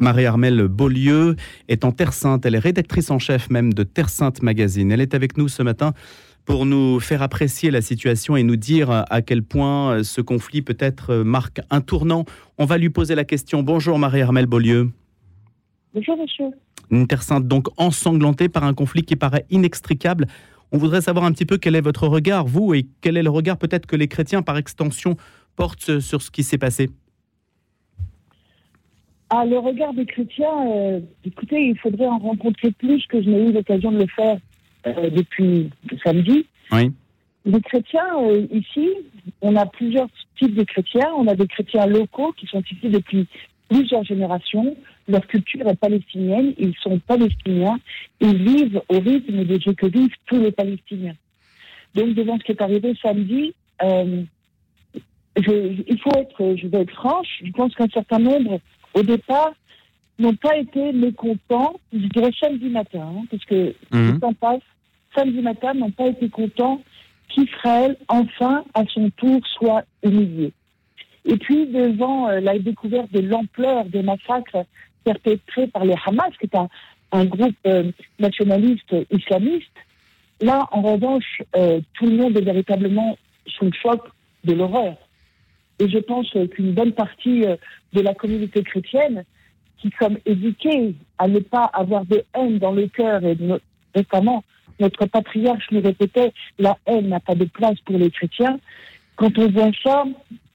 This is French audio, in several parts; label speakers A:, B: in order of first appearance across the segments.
A: Marie-Armelle Beaulieu est en Terre Sainte. Elle est rédactrice en chef même de Terre Sainte Magazine. Elle est avec nous ce matin pour nous faire apprécier la situation et nous dire à quel point ce conflit peut-être marque un tournant. On va lui poser la question. Bonjour Marie-Armelle Beaulieu.
B: Bonjour monsieur.
A: Une Terre Sainte donc ensanglantée par un conflit qui paraît inextricable. On voudrait savoir un petit peu quel est votre regard, vous, et quel est le regard peut-être que les chrétiens, par extension, portent sur ce qui s'est passé.
B: Ah, le regard des chrétiens, euh, écoutez, il faudrait en rencontrer plus que je n'ai eu l'occasion de le faire euh, depuis samedi.
A: Oui.
B: Les chrétiens, euh, ici, on a plusieurs types de chrétiens. On a des chrétiens locaux qui sont ici depuis plusieurs générations. Leur culture est palestinienne, ils sont palestiniens, ils vivent au rythme de ce que vivent tous les Palestiniens. Donc, devant ce qui est arrivé samedi, je, il faut être, je vais être franche, je pense qu'un certain nombre au départ, n'ont pas été mécontents, je dirais samedi matin, hein, parce que
A: Mhm.
B: le temps passe, samedi matin, n'ont pas été contents qu'Israël, enfin, à son tour, soit humilié. Et puis, devant euh, la découverte de l'ampleur des massacres perpétrés par les Hamas, qui est un, un groupe euh, nationaliste islamiste, là, en revanche, euh, tout le monde est véritablement sous le choc de l'horreur. Et je pense euh, qu'une bonne partie euh, de la communauté chrétienne, qui sommes éduqués à ne pas avoir de haine dans le cœur, et no- notamment notre patriarche nous répétait, la haine n'a pas de place pour les chrétiens. Quand on voit ça,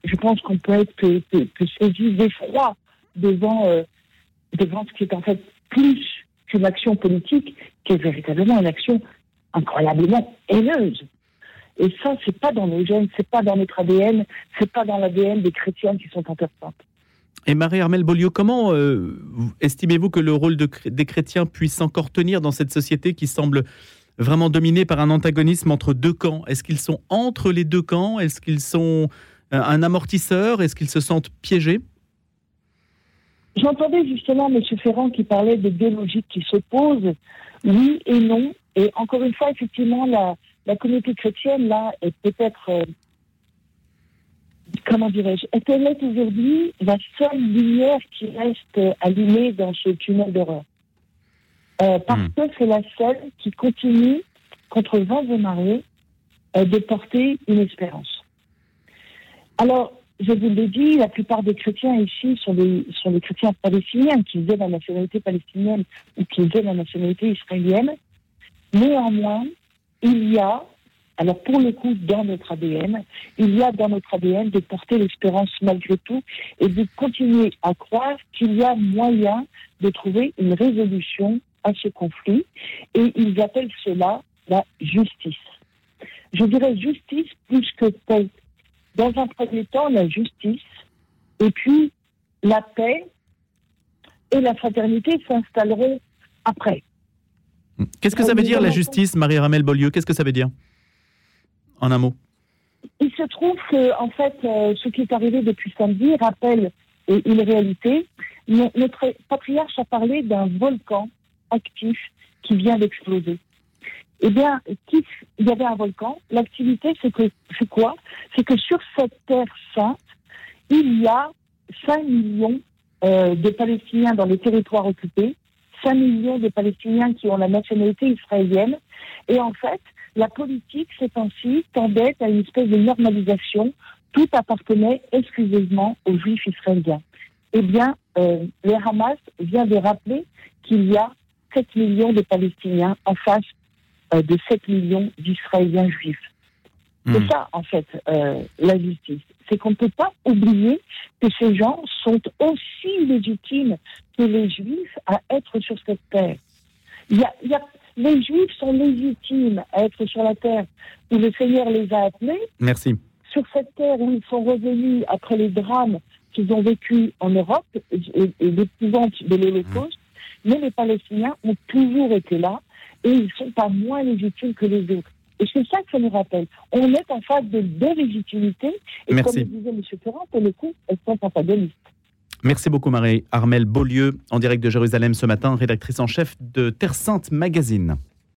B: je pense qu'on peut être que, que, que saisi d'effroi devant, euh, devant ce qui est en fait plus qu'une action politique, qui est véritablement une action incroyablement haineuse. Et ça, c'est pas dans nos gènes, c'est pas dans notre ADN, c'est pas dans l'ADN des chrétiens qui sont en Terre Sainte.
A: Et Marie-Armelle Beaulieu, comment euh, vous- estimez-vous que le rôle de des chrétiens puisse encore tenir dans cette société qui semble vraiment dominée par un antagonisme entre deux camps? Est-ce qu'ils sont entre les deux camps? Est-ce qu'ils sont euh, un amortisseur? Est-ce qu'ils se sentent piégés?
B: J'entendais justement M. Ferrand qui parlait de deux logiques qui s'opposent, oui et non. Et encore une fois, effectivement, la, la communauté chrétienne, là, est peut-être, euh, comment dirais-je, est elle aujourd'hui la seule lumière qui reste euh, allumée dans ce tunnel d'horreur? Euh, parce
A: Hmm.
B: que c'est la seule qui continue, contre vents et marées, euh, de porter une espérance. Alors, je vous l'ai dit, la plupart des chrétiens ici sont des, sont des chrétiens palestiniens, qu'ils aient la nationalité palestinienne ou qu'ils aient la nationalité israélienne. Néanmoins, il y a, alors pour le coup, dans notre ADN, il y a dans notre ADN de porter l'espérance malgré tout et de continuer à croire qu'il y a moyen de trouver une résolution à ce conflit. Et ils appellent cela la justice. Je dirais justice plus que paix dans un premier temps, la justice, et puis la paix et la fraternité s'installeront après.
A: Qu'est-ce que ça veut dire la justice, Marie-Armelle Beaulieu? Qu'est-ce que ça veut dire? En un mot.
B: Il se trouve que, en fait, euh, ce qui est arrivé depuis samedi rappelle une réalité. No- Notre patriarche a parlé d'un volcan actif qui vient d'exploser. Eh bien, il y avait un volcan. L'activité, c'est que, c'est quoi? C'est que sur cette terre sainte, il y a 5 millions euh, de Palestiniens dans les territoires occupés, 5 millions de Palestiniens qui ont la nationalité israélienne. Et en fait, la politique, ces temps-ci, tendait à une espèce de normalisation. Tout appartenait exclusivement aux juifs israéliens. Eh bien, euh, le Hamas vient de rappeler qu'il y a 7 millions de Palestiniens en face euh, de 7 millions d'Israéliens juifs. C'est
A: Hmm.
B: ça, en fait, euh, la justice. C'est qu'on ne peut pas oublier que ces gens sont aussi légitimes que les juifs à être sur cette terre. Il y a, il y a- les juifs sont légitimes à être sur la terre où le Seigneur les a appelés,
A: Merci.
B: sur cette terre où ils sont revenus après les drames qu'ils ont vécus en Europe et, et- l'épouvante de l'Holocauste. Mais les Palestiniens ont toujours été là et ils ne sont pas moins légitimes que les autres. Et c'est ça que ça nous rappelle. On est en face de deux légitimités. Et
A: Merci.
B: comme le disait M. Ferrand, pour le coup, elles sont antagonistes.
A: Merci beaucoup Marie-Armelle Beaulieu, en direct de Jérusalem ce matin, rédactrice en chef de Terre Sainte Magazine.